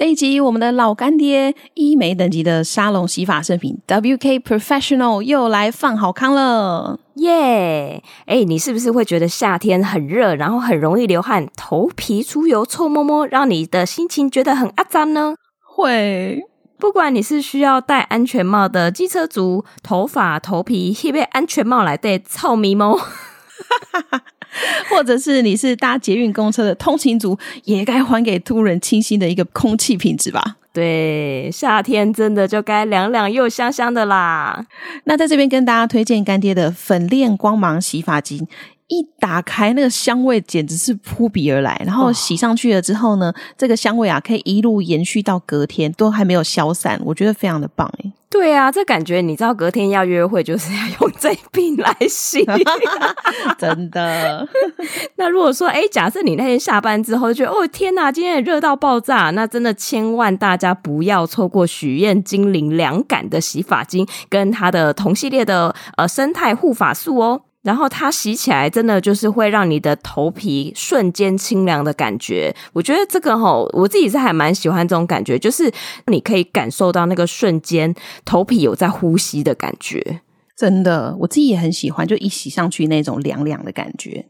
这一集，我们的老干爹医美等级的沙龙洗发圣品 WK Professional 又来放好康了，耶！哎，你是不是会觉得夏天很热，然后很容易流汗，头皮出油、臭摸摸，让你的心情觉得很阿脏呢？会，不管你是需要戴安全帽的机车族，头发、头皮配备安全帽来戴臭咪猫。或者是你是搭捷运公车的通勤族，也该还给突然清新的一个空气品质吧？对，夏天真的就该凉凉又香香的啦。那在这边跟大家推荐干爹的粉链光芒洗发精，一打开那个香味简直是扑鼻而来，然后洗上去了之后呢，哦、这个香味啊可以一路延续到隔天都还没有消散，我觉得非常的棒诶。对啊，这感觉你知道，隔天要约会就是要用这瓶来洗，真的。那如果说，哎，假设你那天下班之后就觉得，哦天哪，今天也热到爆炸，那真的千万大家不要错过许愿精灵凉感的洗发精跟它的同系列的呃生态护发素哦。然后它洗起来真的就是会让你的头皮瞬间清凉的感觉，我觉得这个吼，我自己是还蛮喜欢这种感觉，就是你可以感受到那个瞬间头皮有在呼吸的感觉，真的，我自己也很喜欢，就一洗上去那种凉凉的感觉。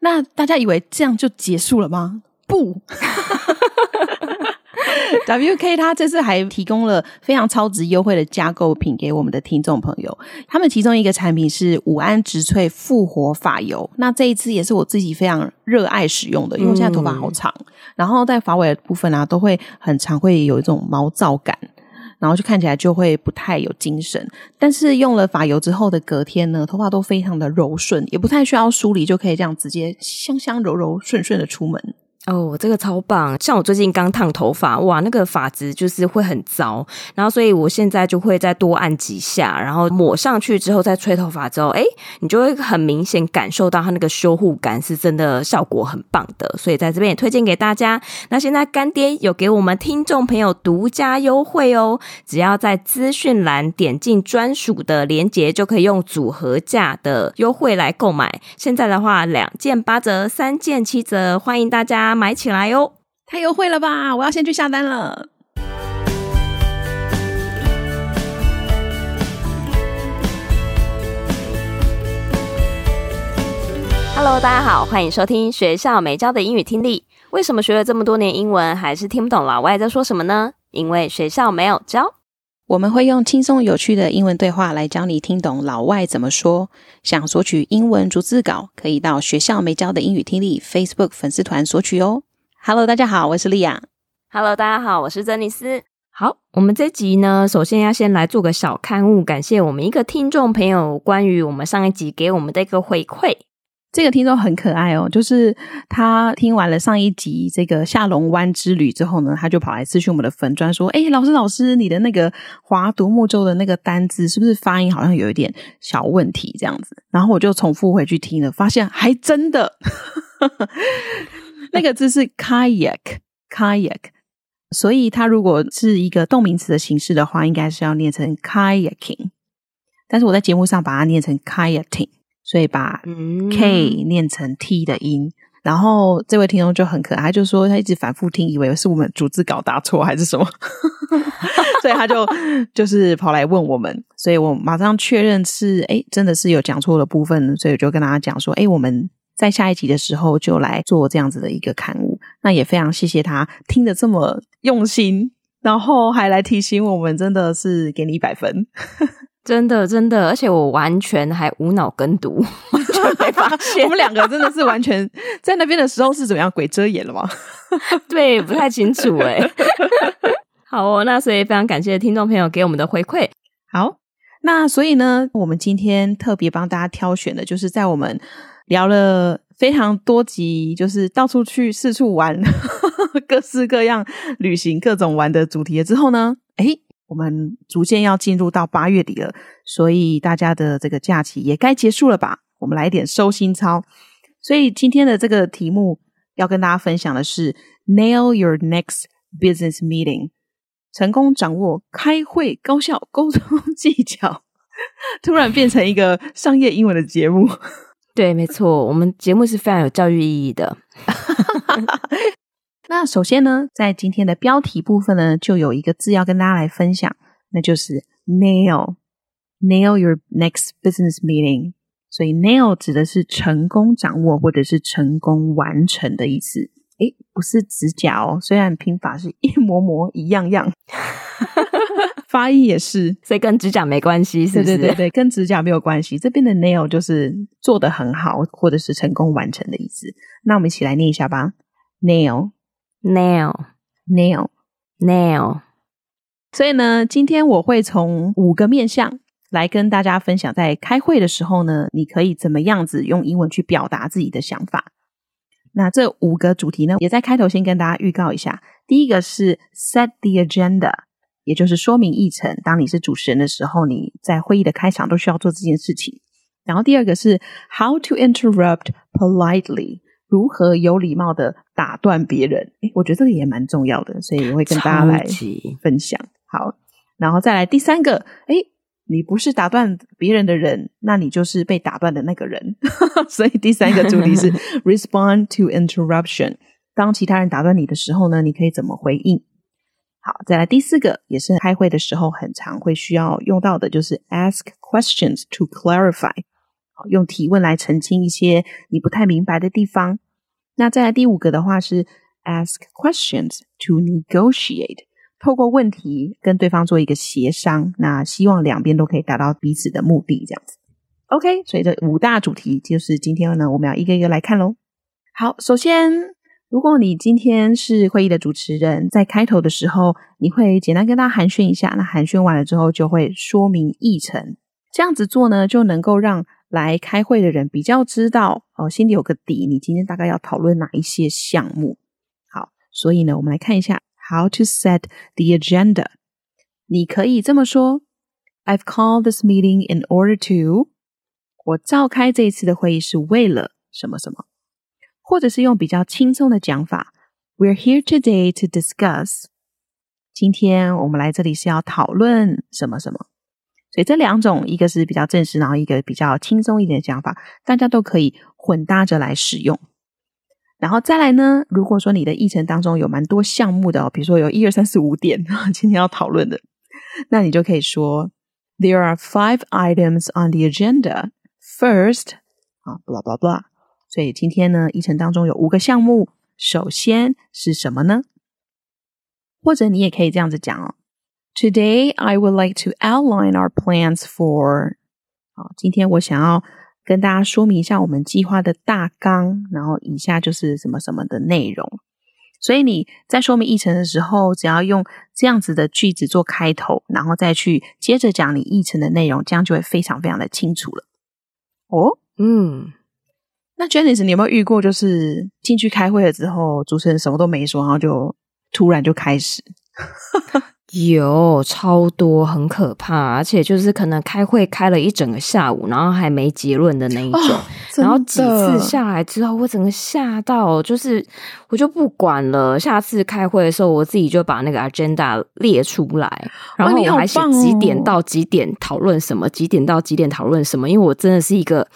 那大家以为这样就结束了吗？不。WK 他这次还提供了非常超值优惠的加购品给我们的听众朋友。他们其中一个产品是五安植萃复活发油，那这一支也是我自己非常热爱使用的，因为我现在头发好长，嗯、然后在发尾的部分啊，都会很常会有一种毛躁感，然后就看起来就会不太有精神。但是用了发油之后的隔天呢，头发都非常的柔顺，也不太需要梳理，就可以这样直接香香柔柔顺顺的出门。哦，这个超棒！像我最近刚烫头发，哇，那个发质就是会很糟，然后所以我现在就会再多按几下，然后抹上去之后再吹头发之后，诶，你就会很明显感受到它那个修护感是真的效果很棒的，所以在这边也推荐给大家。那现在干爹有给我们听众朋友独家优惠哦，只要在资讯栏点进专属的链接，就可以用组合价的优惠来购买。现在的话，两件八折，三件七折，欢迎大家。买起来哟！太优惠了吧！我要先去下单了。Hello，大家好，欢迎收听学校没教的英语听力。为什么学了这么多年英文，还是听不懂老外在说什么呢？因为学校没有教。我们会用轻松有趣的英文对话来教你听懂老外怎么说。想索取英文逐字稿，可以到学校没教的英语听力 Facebook 粉丝团索取哦。Hello，大家好，我是莉亚。Hello，大家好，我是珍妮斯。好，我们这集呢，首先要先来做个小刊物，感谢我们一个听众朋友关于我们上一集给我们的一个回馈。这个听众很可爱哦，就是他听完了上一集这个下龙湾之旅之后呢，他就跑来咨询我们的粉专说：“哎，老师老师，你的那个划独木舟的那个单字是不是发音好像有一点小问题？这样子。”然后我就重复回去听了，发现还真的，那个字是 kayak kayak，所以它如果是一个动名词的形式的话，应该是要念成 kayaking，但是我在节目上把它念成 kayaking。所以把 K 念成 T 的音，嗯、然后这位听众就很可爱，他就说他一直反复听，以为是我们逐字稿答错还是什么，所以他就就是跑来问我们，所以我马上确认是哎，真的是有讲错的部分，所以我就跟大家讲说，哎，我们在下一集的时候就来做这样子的一个刊物，那也非常谢谢他听得这么用心，然后还来提醒我们，真的是给你一百分。真的，真的，而且我完全还无脑跟读，完全没发现。我们两个真的是完全 在那边的时候是怎么样？鬼遮眼了吗？对，不太清楚哎。好哦，那所以非常感谢听众朋友给我们的回馈。好，那所以呢，我们今天特别帮大家挑选的，就是在我们聊了非常多集，就是到处去四处玩，各式各样旅行、各种玩的主题之后呢，诶我们逐渐要进入到八月底了，所以大家的这个假期也该结束了吧？我们来一点收心操。所以今天的这个题目要跟大家分享的是 “Nail your next business meeting”，成功掌握开会高效沟通技巧。突然变成一个商业英文的节目。对，没错，我们节目是非常有教育意义的。那首先呢，在今天的标题部分呢，就有一个字要跟大家来分享，那就是 nail，nail your next business meeting。所以 nail 指的是成功掌握或者是成功完成的意思。诶，不是指甲哦，虽然拼法是一模模一样样，发音也是，所以跟指甲没关系，是不是？对对对对，跟指甲没有关系。这边的 nail 就是做得很好，或者是成功完成的意思。那我们一起来念一下吧，nail。Nail, nail, nail。所以呢，今天我会从五个面向来跟大家分享，在开会的时候呢，你可以怎么样子用英文去表达自己的想法。那这五个主题呢，也在开头先跟大家预告一下。第一个是 set the agenda，也就是说明议程。当你是主持人的时候，你在会议的开场都需要做这件事情。然后第二个是 how to interrupt politely。如何有礼貌的打断别人？诶，我觉得这个也蛮重要的，所以我会跟大家来分享。好，然后再来第三个，诶，你不是打断别人的人，那你就是被打断的那个人。所以第三个主题是 respond to interruption。当其他人打断你的时候呢，你可以怎么回应？好，再来第四个，也是开会的时候很常会需要用到的，就是 ask questions to clarify。用提问来澄清一些你不太明白的地方。那再来第五个的话是 ask questions to negotiate，透过问题跟对方做一个协商，那希望两边都可以达到彼此的目的，这样子。OK，所以这五大主题就是今天呢，我们要一个一个来看喽。好，首先，如果你今天是会议的主持人，在开头的时候，你会简单跟大家寒暄一下，那寒暄完了之后，就会说明议程。这样子做呢，就能够让来开会的人比较知道哦，心里有个底，你今天大概要讨论哪一些项目。好，所以呢，我们来看一下 how to set the agenda。你可以这么说：I've called this meeting in order to，我召开这一次的会议是为了什么什么，或者是用比较轻松的讲法：We're here today to discuss。今天我们来这里是要讨论什么什么。所以这两种，一个是比较正式，然后一个比较轻松一点的讲法，大家都可以混搭着来使用。然后再来呢，如果说你的议程当中有蛮多项目的哦，比如说有一二三四五点，今天要讨论的，那你就可以说：There are five items on the agenda. First，啊，blah blah blah。所以今天呢，议程当中有五个项目，首先是什么呢？或者你也可以这样子讲哦。Today, I would like to outline our plans for。好，今天我想要跟大家说明一下我们计划的大纲，然后以下就是什么什么的内容。所以你在说明议程的时候，只要用这样子的句子做开头，然后再去接着讲你议程的内容，这样就会非常非常的清楚了。哦，嗯，那 Janice，你有没有遇过，就是进去开会了之后，主持人什么都没说，然后就突然就开始？有超多，很可怕，而且就是可能开会开了一整个下午，然后还没结论的那一种。哦、然后几次下来之后，我整个吓到，就是我就不管了。下次开会的时候，我自己就把那个 agenda 列出来，然后我还写几点到几点讨论什么，几点到几点讨论什么。因为我真的是一个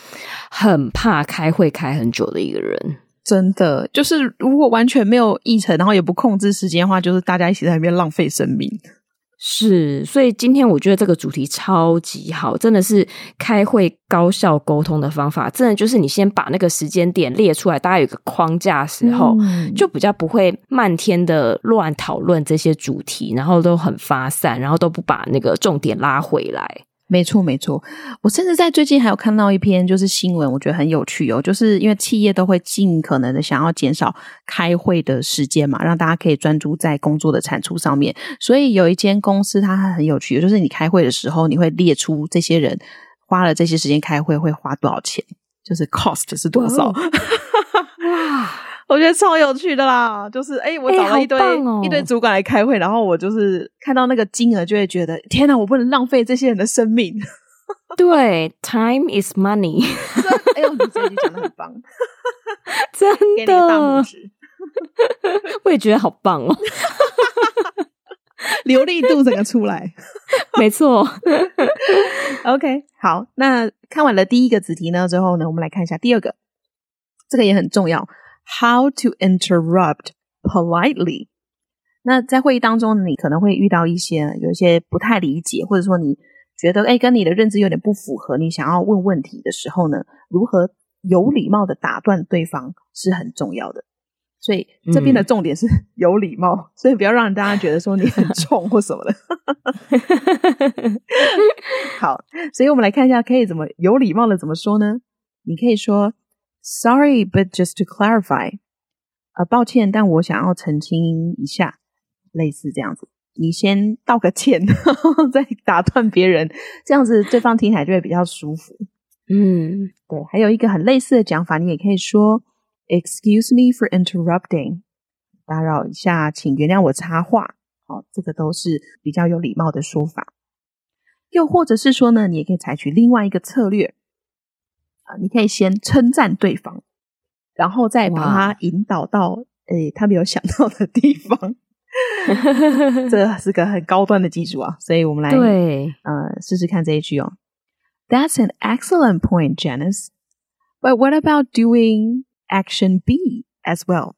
很怕开会开很久的一个人。真的，就是如果完全没有议程，然后也不控制时间的话，就是大家一起在那边浪费生命。是，所以今天我觉得这个主题超级好，真的是开会高效沟通的方法。真的就是你先把那个时间点列出来，大家有个框架的时候，嗯、就比较不会漫天的乱讨论这些主题，然后都很发散，然后都不把那个重点拉回来。没错，没错。我甚至在最近还有看到一篇就是新闻，我觉得很有趣哦。就是因为企业都会尽可能的想要减少开会的时间嘛，让大家可以专注在工作的产出上面。所以有一间公司它很有趣，就是你开会的时候，你会列出这些人花了这些时间开会会花多少钱，就是 cost 是多少。哇！我觉得超有趣的啦，就是哎，我找了一堆、欸哦、一堆主管来开会，然后我就是看到那个金额，就会觉得天哪，我不能浪费这些人的生命。对，time is money。哎呦，你这句讲的很棒，真的。我也觉得好棒哦，流利度整个出来，没错。OK，好，那看完了第一个子题呢，之后呢，我们来看一下第二个，这个也很重要。How to interrupt politely。那在会议当中，你可能会遇到一些有一些不太理解，或者说你觉得哎跟你的认知有点不符合，你想要问问题的时候呢，如何有礼貌的打断对方是很重要的。所以这边的重点是 有礼貌，嗯、所以不要让大家觉得说你很 冲或什么的。好，所以我们来看一下，可以怎么有礼貌的怎么说呢？你可以说 “Sorry, but just to clarify”，呃，抱歉，但我想要澄清一下，类似这样子。你先道个歉，然后再打断别人，这样子对方听起来就会比较舒服。嗯，对。还有一个很类似的讲法，你也可以说。Excuse me for interrupting，打扰一下，请原谅我插话。好，这个都是比较有礼貌的说法。又或者是说呢，你也可以采取另外一个策略啊，你可以先称赞对方，然后再把他引导到诶他没有想到的地方。这是个很高端的技术啊，所以我们来对呃试试看这一句哦。That's an excellent point, Janice. But what about doing? Action B as well，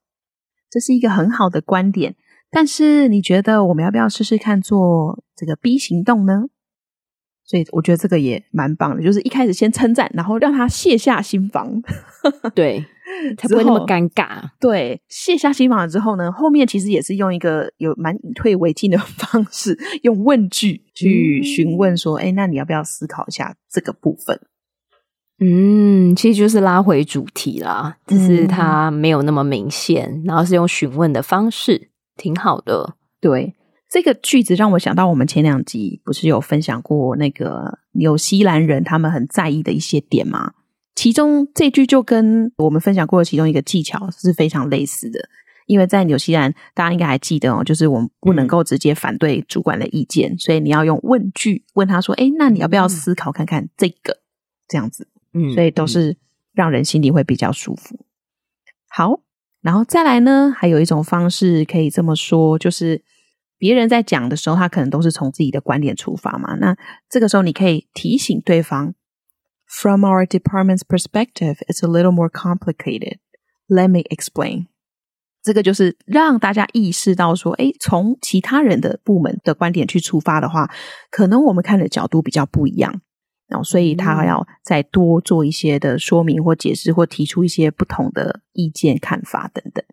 这是一个很好的观点。但是你觉得我们要不要试试看做这个 B 行动呢？所以我觉得这个也蛮棒的，就是一开始先称赞，然后让他卸下心防，对，才不会那么尴尬。对，卸下心防了之后呢，后面其实也是用一个有蛮以退为进的 方式，用问句去询问说：“哎、嗯，那你要不要思考一下这个部分？”嗯，其实就是拉回主题啦，只是它没有那么明显，嗯、然后是用询问的方式，挺好的。对，这个句子让我想到我们前两集不是有分享过那个纽西兰人他们很在意的一些点吗？其中这句就跟我们分享过的其中一个技巧是非常类似的，因为在纽西兰，大家应该还记得哦，就是我们不能够直接反对主管的意见，嗯、所以你要用问句问他说：“哎，那你要不要思考看看这个？”这样子。嗯，所以都是让人心里会比较舒服。好，然后再来呢，还有一种方式可以这么说，就是别人在讲的时候，他可能都是从自己的观点出发嘛。那这个时候，你可以提醒对方：“From our department's perspective, it's a little more complicated. Let me explain.” 这个就是让大家意识到说，诶，从其他人的部门的观点去出发的话，可能我们看的角度比较不一样。然后所以他要再多做一些的说明或解释，或提出一些不同的意见、看法等等。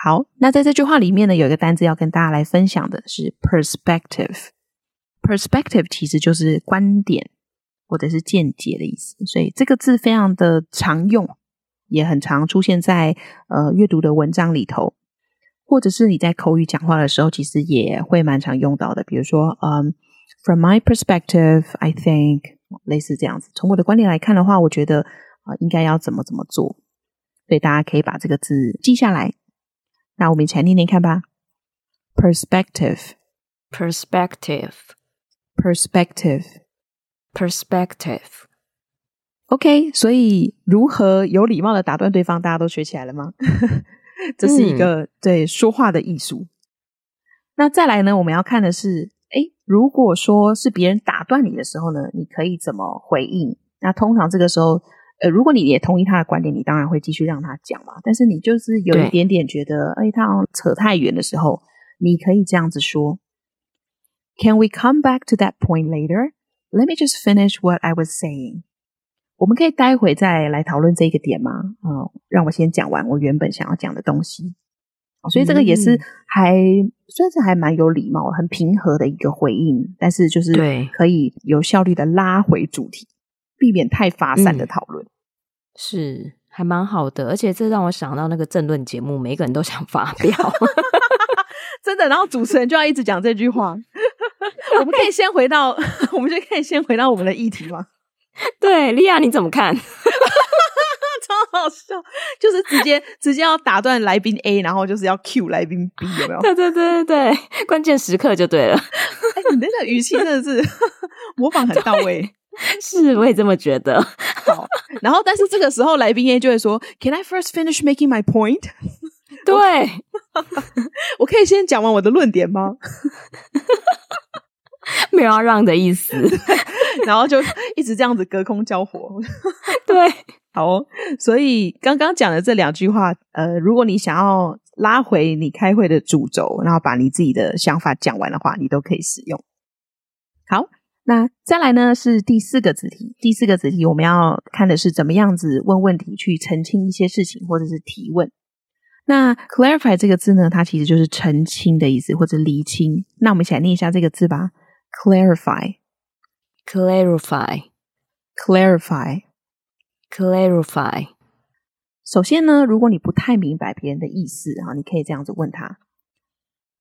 好，那在这句话里面呢，有一个单字要跟大家来分享的是 perspective。perspective 其实就是观点或者是见解的意思，所以这个字非常的常用，也很常出现在呃阅读的文章里头，或者是你在口语讲话的时候，其实也会蛮常用到的。比如说，嗯，from my perspective, I think。类似这样子，从我的观点来看的话，我觉得啊、应该要怎么怎么做，所以大家可以把这个字记下来。那我们一起来念念看吧。Perspective, perspective, perspective, perspective.。OK，所以如何有礼貌的打断对方，大家都学起来了吗？这是一个、嗯、对说话的艺术。那再来呢，我们要看的是。诶，如果说是别人打断你的时候呢，你可以怎么回应？那通常这个时候，呃，如果你也同意他的观点，你当然会继续让他讲嘛。但是你就是有一点点觉得，哎，他好像扯太远的时候，你可以这样子说：“Can we come back to that point later? Let me just finish what I was saying.” 我们可以待会再来讨论这个点吗？啊、哦，让我先讲完我原本想要讲的东西。所以这个也是还、嗯、算是还蛮有礼貌、很平和的一个回应，但是就是可以有效率的拉回主题，避免太发散的讨论，嗯、是还蛮好的。而且这让我想到那个政论节目，每个人都想发表，真的。然后主持人就要一直讲这句话。我们可以先回到，我们就可以先回到我们的议题吗？对，莉亚你怎么看？超好笑，就是直接直接要打断来宾 A，然后就是要 cue 来宾 B，有没有？对对对对对，关键时刻就对了。哎，你那个语气真的是模仿很到位，是，我也这么觉得。好，然后但是这个时候来宾 A 就会说：“Can I first finish making my point？” 对，我可以先讲完我的论点吗？没有要让的意思，然后就一直这样子隔空交火。对。好，所以刚刚讲的这两句话，呃，如果你想要拉回你开会的主轴，然后把你自己的想法讲完的话，你都可以使用。好，那再来呢是第四个子题。第四个子题我们要看的是怎么样子问问题去澄清一些事情，或者是提问。那 clarify 这个字呢，它其实就是澄清的意思，或者厘清。那我们一起来念一下这个字吧：clarify，clarify，clarify，clarify。首先呢，如果你不太明白别人的意思，哈，你可以这样子问他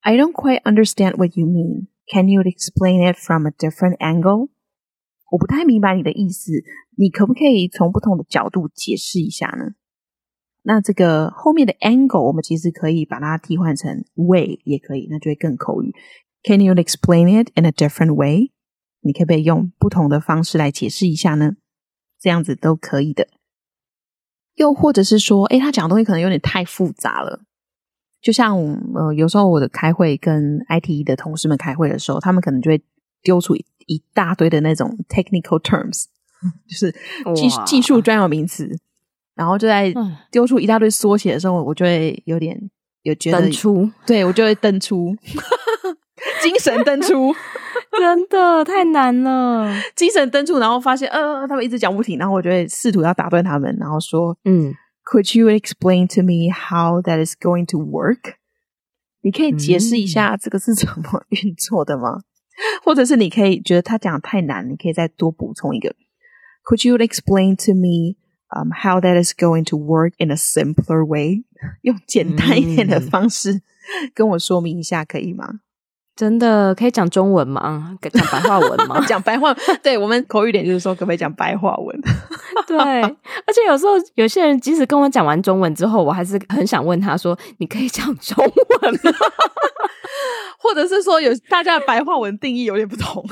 ：I don't quite understand what you mean. Can you explain it from a different angle? 我不太明白你的意思，你可不可以从不同的角度解释一下呢？那这个后面的 angle，我们其实可以把它替换成 way，也可以，那就会更口语。Can you explain it in a different way？你可不可以用不同的方式来解释一下呢？这样子都可以的。又或者是说，诶，他讲的东西可能有点太复杂了。就像呃，有时候我的开会跟 IT 的同事们开会的时候，他们可能就会丢出一，一大堆的那种 technical terms，就是技技术专有名词。然后就在丢出一大堆缩写的时候，我就会有点有觉得，登出，对，我就会登出，精神登出，真的太难了，精神登出，然后发现呃，他们一直讲不停，然后我就会试图要打断他们，然后说，嗯 ，Could you explain to me how that is going to work？你可以解释一下这个是怎么运作的吗？嗯、或者是你可以觉得他讲的太难，你可以再多补充一个，Could you explain to me？Um, how that is going to work in a simpler way？用简单一点的方式跟我说明一下，可以吗？ 真的可以讲中文吗？讲白话文吗？讲白话，对，我们口语点就是说，可不可以讲白话文？对，而且有时候有些人即使跟我讲完中文之后，我还是很想问他说：“你可以讲中文吗？” 或者是说，有大家的白话文定义有点不同。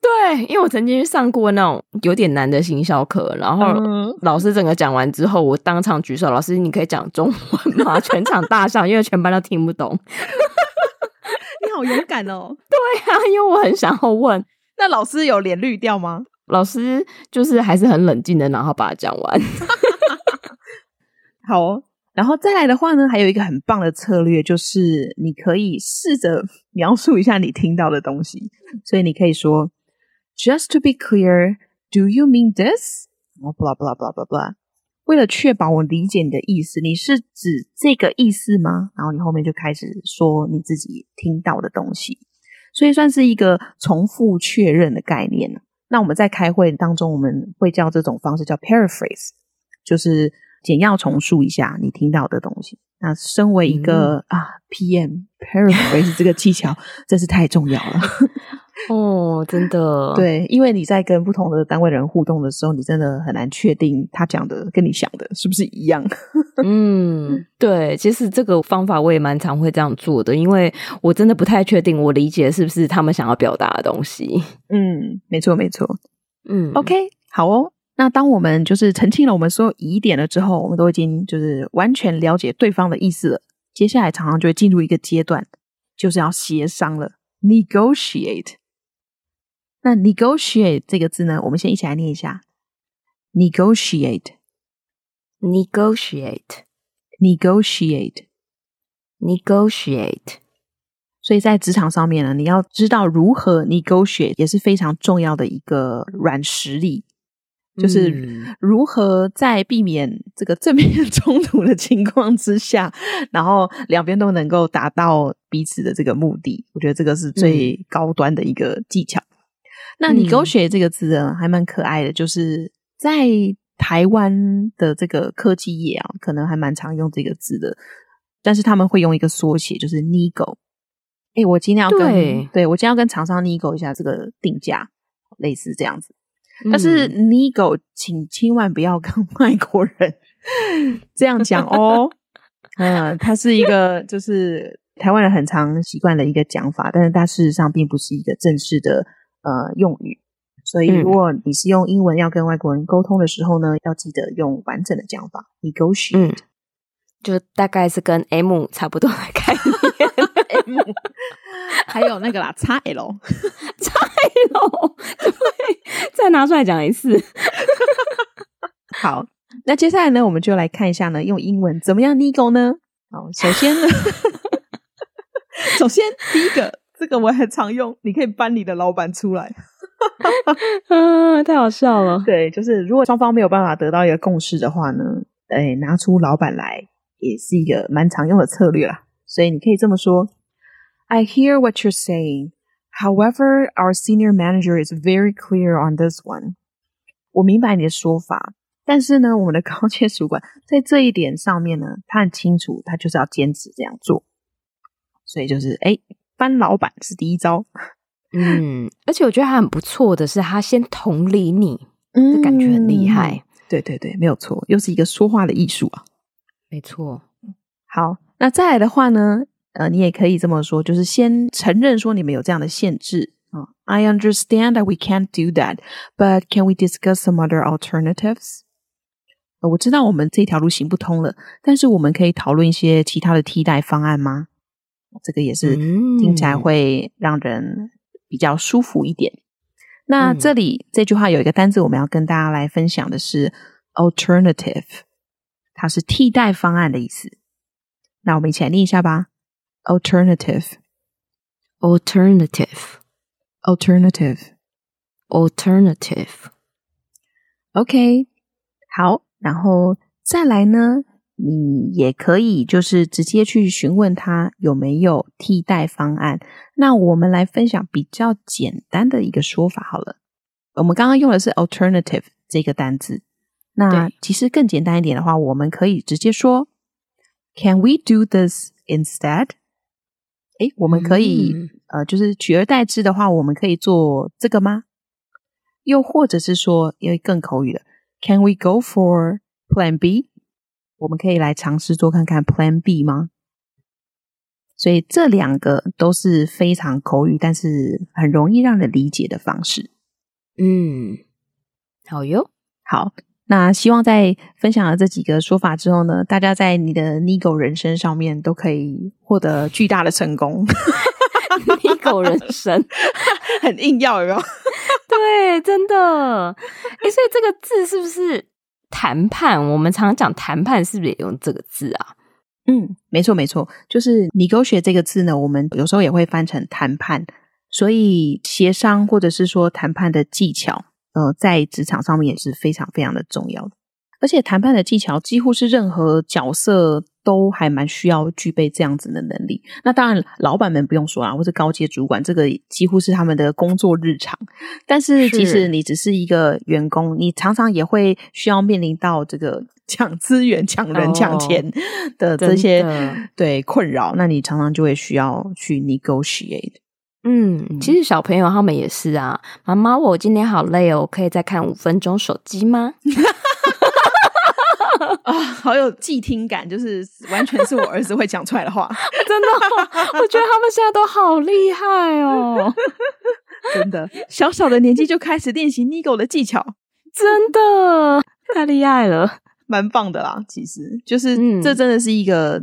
对，因为我曾经上过那种有点难的行销课，然后老师整个讲完之后，我当场举手，老师你可以讲中文吗？全场大笑，因为全班都听不懂。你好勇敢哦！对啊，因为我很想要问。那老师有脸绿掉吗？老师就是还是很冷静的，然后把它讲完。好哦。然后再来的话呢，还有一个很棒的策略，就是你可以试着描述一下你听到的东西。所以你可以说，Just to be clear, do you mean this？然后 blah blah blah blah blah。为了确保我理解你的意思，你是指这个意思吗？然后你后面就开始说你自己听到的东西，所以算是一个重复确认的概念。那我们在开会当中，我们会叫这种方式叫 paraphrase，就是。简要重述一下你听到的东西。那身为一个、嗯、啊 PM paraphrase 这个技巧真是太重要了 哦，真的。对，因为你在跟不同的单位人互动的时候，你真的很难确定他讲的跟你想的是不是一样。嗯，对，其实这个方法我也蛮常会这样做的，因为我真的不太确定我理解是不是他们想要表达的东西。嗯，没错，没错。嗯，OK，好哦。那当我们就是澄清了我们所有疑点了之后，我们都已经就是完全了解对方的意思了。接下来常常就会进入一个阶段，就是要协商了，negotiate。那 negotiate 这个字呢，我们先一起来念一下，negotiate，negotiate，negotiate，negotiate。所以在职场上面呢，你要知道如何 negotiate 也是非常重要的一个软实力。就是如何在避免这个正面 冲突的情况之下，然后两边都能够达到彼此的这个目的，我觉得这个是最高端的一个技巧。嗯、那 negotiate 这个字呢，还蛮可爱的，就是在台湾的这个科技业啊，可能还蛮常用这个字的，但是他们会用一个缩写，就是 “nigo”。哎，我今天要跟对，对我今天要跟厂商 “nigo” 一下这个定价，类似这样子。但是 nego，请千万不要跟外国人这样讲哦。嗯，它是一个就是台湾人很常习惯的一个讲法，但是它事实上并不是一个正式的呃用语。所以如果你是用英文要跟外国人沟通的时候呢，要记得用完整的讲法，negotiate，嗯，就大概是跟 M 差不多的概念。M，还有那个啦 再拿出来讲一次。好，那接下来呢，我们就来看一下呢，用英文怎么样 nego 呢？好，首先呢，首先第一个，这个我很常用，你可以搬你的老板出来。啊，太好笑了。对，就是如果双方没有办法得到一个共识的话呢，哎，拿出老板来也是一个蛮常用的策略啦。所以你可以这么说：I hear what you're saying. However, our senior manager is very clear on this one. 我明白你的说法，但是呢，我们的高阶主管 在这一点上面呢，他很清楚，他就是要坚持这样做。所以就是，哎，翻老板是第一招。嗯，而且我觉得他很不错的是，他先同理你，嗯，感觉很厉害。对对对，没有错，又是一个说话的艺术啊。没错。好，那再来的话呢，呃，你也可以这么说，就是先承认说你们有这样的限制啊。Uh, I understand that we can't do that, but can we discuss some other alternatives？呃，我知道我们这条路行不通了，但是我们可以讨论一些其他的替代方案吗？这个也是听起来会让人。比较舒服一点。那这里、嗯、这句话有一个单字，我们要跟大家来分享的是 alternative，它是替代方案的意思。那我们一起来念一下吧：alternative，alternative，alternative alternative.。OK，好，然后再来呢？你也可以就是直接去询问他有没有替代方案。那我们来分享比较简单的一个说法好了。我们刚刚用的是 alternative 这个单字，那其实更简单一点的话，我们可以直接说 Can we do this instead？诶，我们可以、嗯、呃，就是取而代之的话，我们可以做这个吗？又或者是说，因为更口语的，Can we go for Plan B？我们可以来尝试做看看 Plan B 吗？所以这两个都是非常口语，但是很容易让人理解的方式。嗯，好哟，好。那希望在分享了这几个说法之后呢，大家在你的 Nigo 人生上面都可以获得巨大的成功。Nigo 人生 很硬要，有没有？对，真的。诶，所以这个字是不是？谈判，我们常常讲谈判，是不是也用这个字啊？嗯，没错没错，就是 negotiate 这个字呢，我们有时候也会翻成谈判。所以协商或者是说谈判的技巧，呃，在职场上面也是非常非常的重要的。而且谈判的技巧几乎是任何角色都还蛮需要具备这样子的能力。那当然，老板们不用说啦，或者高阶主管，这个几乎是他们的工作日常。但是，即使你只是一个员工，你常常也会需要面临到这个抢资源、抢人、抢钱的这些、哦、对困扰。那你常常就会需要去 negotiate。嗯，其实小朋友他们也是啊。妈妈，我今天好累哦，可以再看五分钟手机吗？啊，好有既听感，就是完全是我儿子会讲出来的话，真的，我觉得他们现在都好厉害哦，真的，小小的年纪就开始练习 Nigo 的技巧，真的太厉害了，蛮棒的啦。其实就是、嗯、这真的是一个，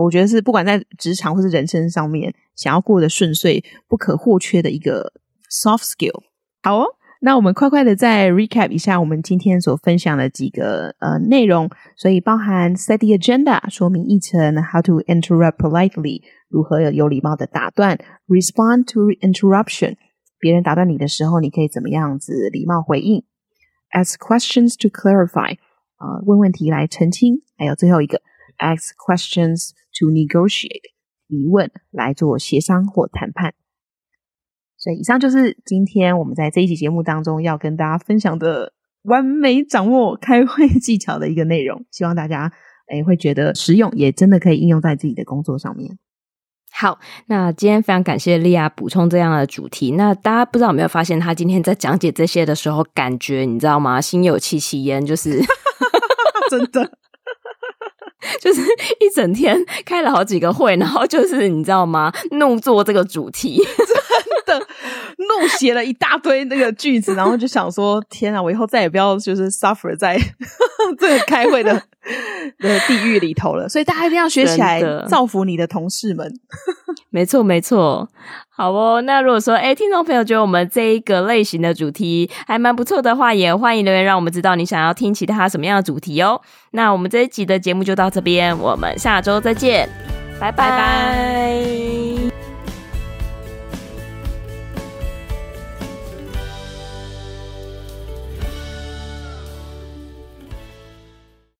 我觉得是不管在职场或是人生上面，想要过得顺遂不可或缺的一个 soft skill。好哦。那我们快快的再 recap 一下我们今天所分享的几个呃内容，所以包含 set the agenda 说明议程，how to interrupt politely 如何有有礼貌的打断，respond to interruption 别人打断你的时候，你可以怎么样子礼貌回应，ask questions to clarify 啊、呃、问问题来澄清，还有最后一个 ask questions to negotiate 疑问来做协商或谈判。所以，以上就是今天我们在这一期节目当中要跟大家分享的完美掌握开会技巧的一个内容。希望大家诶会觉得实用，也真的可以应用在自己的工作上面。好，那今天非常感谢莉亚补充这样的主题。那大家不知道有没有发现，她今天在讲解这些的时候，感觉你知道吗？心有戚戚焉，就是 真的，就是一整天开了好几个会，然后就是你知道吗？弄做这个主题。怒写了一大堆那个句子，然后就想说：天啊，我以后再也不要就是 suffer 在 这个开会的 的地狱里头了。所以大家一定要学起来，造福你的同事们。没错，没错。好哦，那如果说，诶听众朋友觉得我们这一个类型的主题还蛮不错的话，也欢迎留言让我们知道你想要听其他什么样的主题哦。那我们这一集的节目就到这边，我们下周再见，拜拜。拜拜。